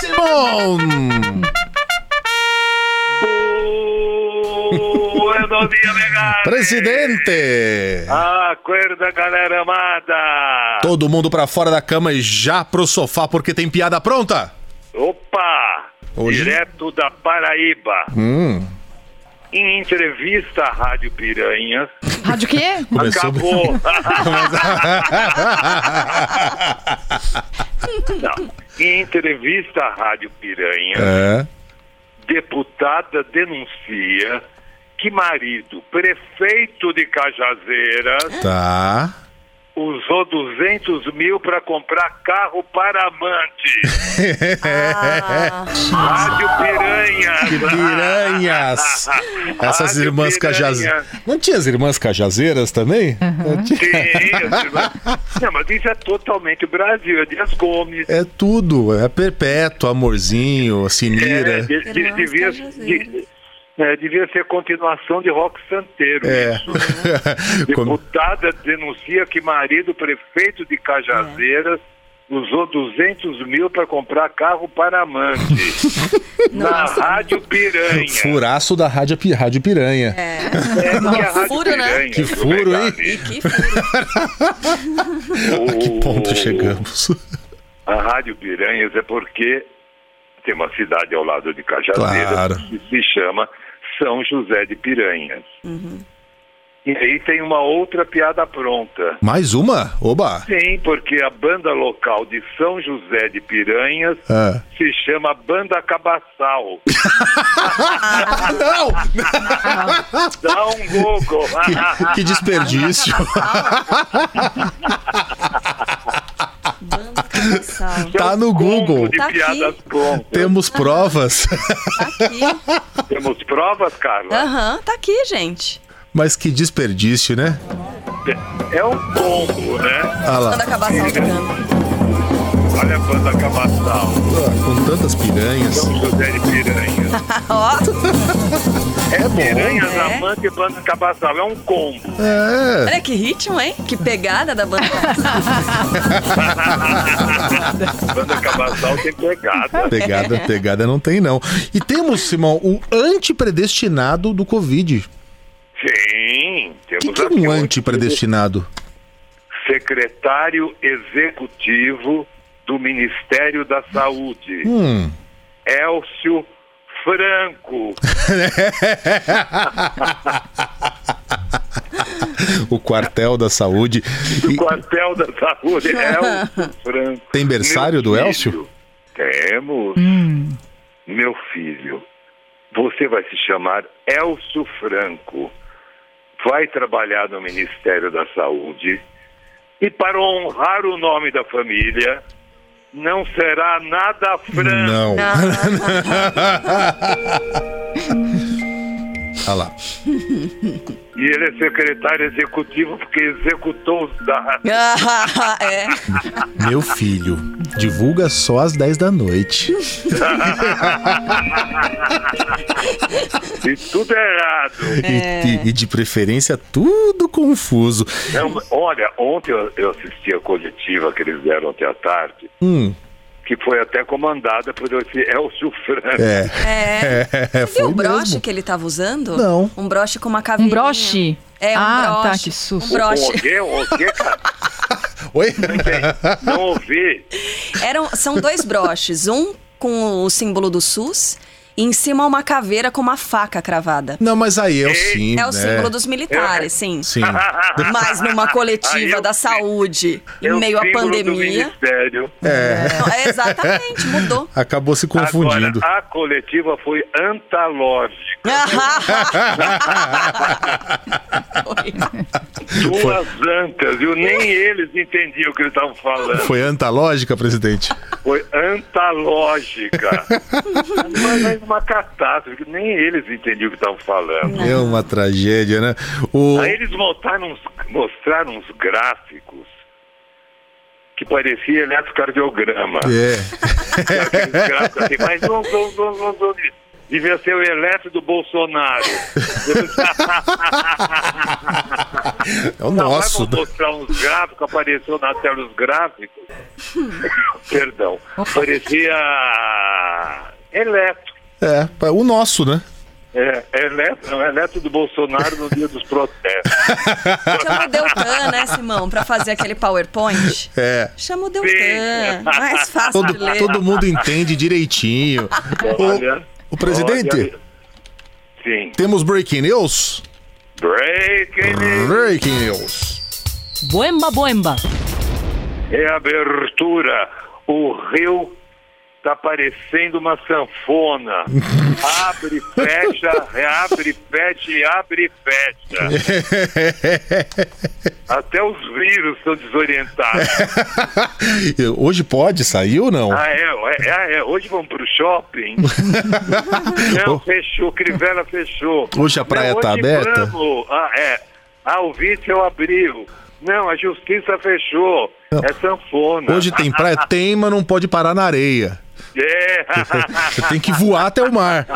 Simon! Buenos dias, Megane. Presidente! Acorda, galera amada. Todo mundo pra fora da cama e já pro sofá porque tem piada pronta? Opa! Hoje- Direto da Paraíba. Hum, Em entrevista à Rádio Piranhas. Rádio o quê? começou Acabou. Não. Em entrevista à Rádio Piranhas, É. deputada denuncia que marido, prefeito de Cajazeiras, Tá. Usou 200 mil para comprar carro para amante. Rádio Piranha. Que piranhas! Essas Rádio irmãs cajazeiras. Não tinha as irmãs cajazeiras também? Sim, as irmãs- Não, mas isso é totalmente Brasil, é Dias Gomes. É tudo. É perpétuo, amorzinho, É, sinira. de- de- Irmãs devia, Cajazeiras. de- é, devia ser continuação de Rock Santeiro. É. Isso. Como- Deputada denuncia que marido prefeito de Cajazeiras usou 200 mil para comprar carro para amante. na Rádio Piranha. Furaço da Rádio, Rádio Piranha. É, que a Rádio Furo, né? Piranha, Que viu, furo, hein? Que furo. A que ponto chegamos? A Rádio Piranhas é porque tem uma cidade ao lado de Cajazeiras Claro. que se chama São José de Piranhas. E aí tem uma outra piada pronta. Mais uma? Oba! Sim, porque a banda local de São José de Piranhas Ah. se chama Banda Cabaçal. Não! Dá um Google. Que, que desperdício! Cabaçal. Tá no Google. De Tá aqui. piadas prontas. Temos provas. Tá aqui. Temos provas, Carla? Aham, tá aqui, gente. Mas que desperdício, né? É um combo, né? Ah lá, Banda Cabaçal tocando. Olha a Banda Cabaçal. ah, com tantas piranhas. São José de Piranhas. Ó, É Piranhas, É. Amante e Banda Cabaçal. É um combo. É. olha que ritmo, hein? Que pegada da banda Cabaçal. Banda Cabaçal tem pegada. Pegada, pegada não tem, não. E temos, Simão, o antipredestinado do Covid. Sim, O temos que, que é aqui um antipredestinado? Secretário Executivo do Ministério da Saúde, Hum. Elcio Franco. O quartel da saúde. do E quartel da saúde, Elcio Franco. Tem berçário Meu do filho, Elcio? Temos. Meu filho, você vai se chamar Elcio Franco. Vai trabalhar no Ministério da Saúde. E para honrar o nome da família, não será nada franco. Não. Olha lá. E ele é secretário executivo porque executou os dados. Ah, é. Meu filho, divulga só às 10 da noite. E tudo errado. E, e- e de preferência tudo confuso. Não, olha, ontem eu, eu assisti a coletiva que eles deram ontem à tarde, Hum, que foi até comandada por esse Elcio Franco. é. É. É, Viu o foi broche mesmo. que ele tava usando? Não. Um broche com uma caveirinha. Um broche? É, um Ah, tá, broche. que susto. Um broche. O quê? O quê, cara? Oi? Não ouvi. Eram, são dois broches. Um com o símbolo do SUS e em cima uma caveira com uma faca cravada. Não, mas aí é o sim. É o né? símbolo dos militares, sim. Sim. Mas numa coletiva eu da saúde, em É o meio à pandemia. ministério. É. É exatamente, mudou. Acabou se confundindo. Agora, a coletiva foi Duas antas, viu? Nem eles entendiam o que eles estavam falando. Foi antalógica, presidente? Foi antológica. Mas é uma catástrofe, nem eles entendiam o que estavam falando. É uma tragédia, né? O... Aí eles mostraram uns, mostraram uns gráficos que parecia eletrocardiograma. É. Aqueles gráficos assim, mas não, não, não, não, não, devia ser o eletro do Bolsonaro. É o Não, nosso. vai mostrar uns gráficos, apareceu na tela os gráficos. Perdão. Parecia eletro. É, o nosso, né? É, eletro, não, eletro do Bolsonaro no dia dos protestos. Chama o Deltan, né, Simão, pra fazer aquele PowerPoint. É. Chama o Deltan. Sim. Mais fácil Todo, de ler. todo mundo entende direitinho. Olha, o presidente, olha. Sim. temos breaking news? Breaking news. Breaking news. Boemba, boemba. Reabertura. O rio tá parecendo uma sanfona. Abre, fecha, reabre, fecha abre e fecha. Até os vírus estão desorientados. Hoje pode sair ou não? Ah, é, é, é, é. Hoje vamos pro shopping? Não, fechou, Crivella fechou. Hoje a praia Não, tá aberta? Vamos. Ah, é. Ah, o vício abriu. Não, a justiça fechou. É sanfona. Hoje tem praia, tem, mas não pode parar na areia. É. Você tem que voar até o mar.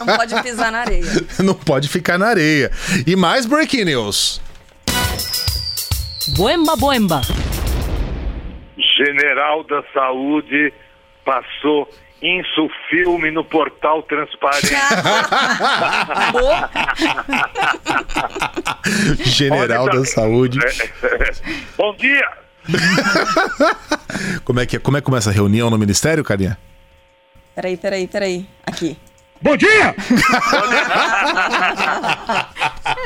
Não pode pisar na areia. Não pode ficar na areia. E mais breaking news. Boemba, boemba. General da Saúde passou insufilme no portal transparente. General Olha, da Saúde. Bom dia! Como é que é? Como é que começa a reunião no ministério, carinha? Peraí, peraí, peraí. Aqui.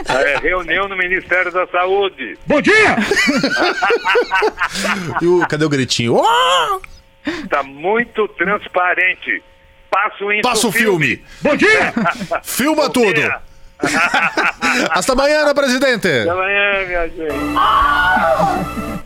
É, reunião no Ministério da Saúde. E o, cadê o gritinho? Oh! Está muito transparente. Passa o Passa o filme. Bom dia! Filma Bom tudo. dia. Hasta amanhã, presidente. Até amanhã, minha gente.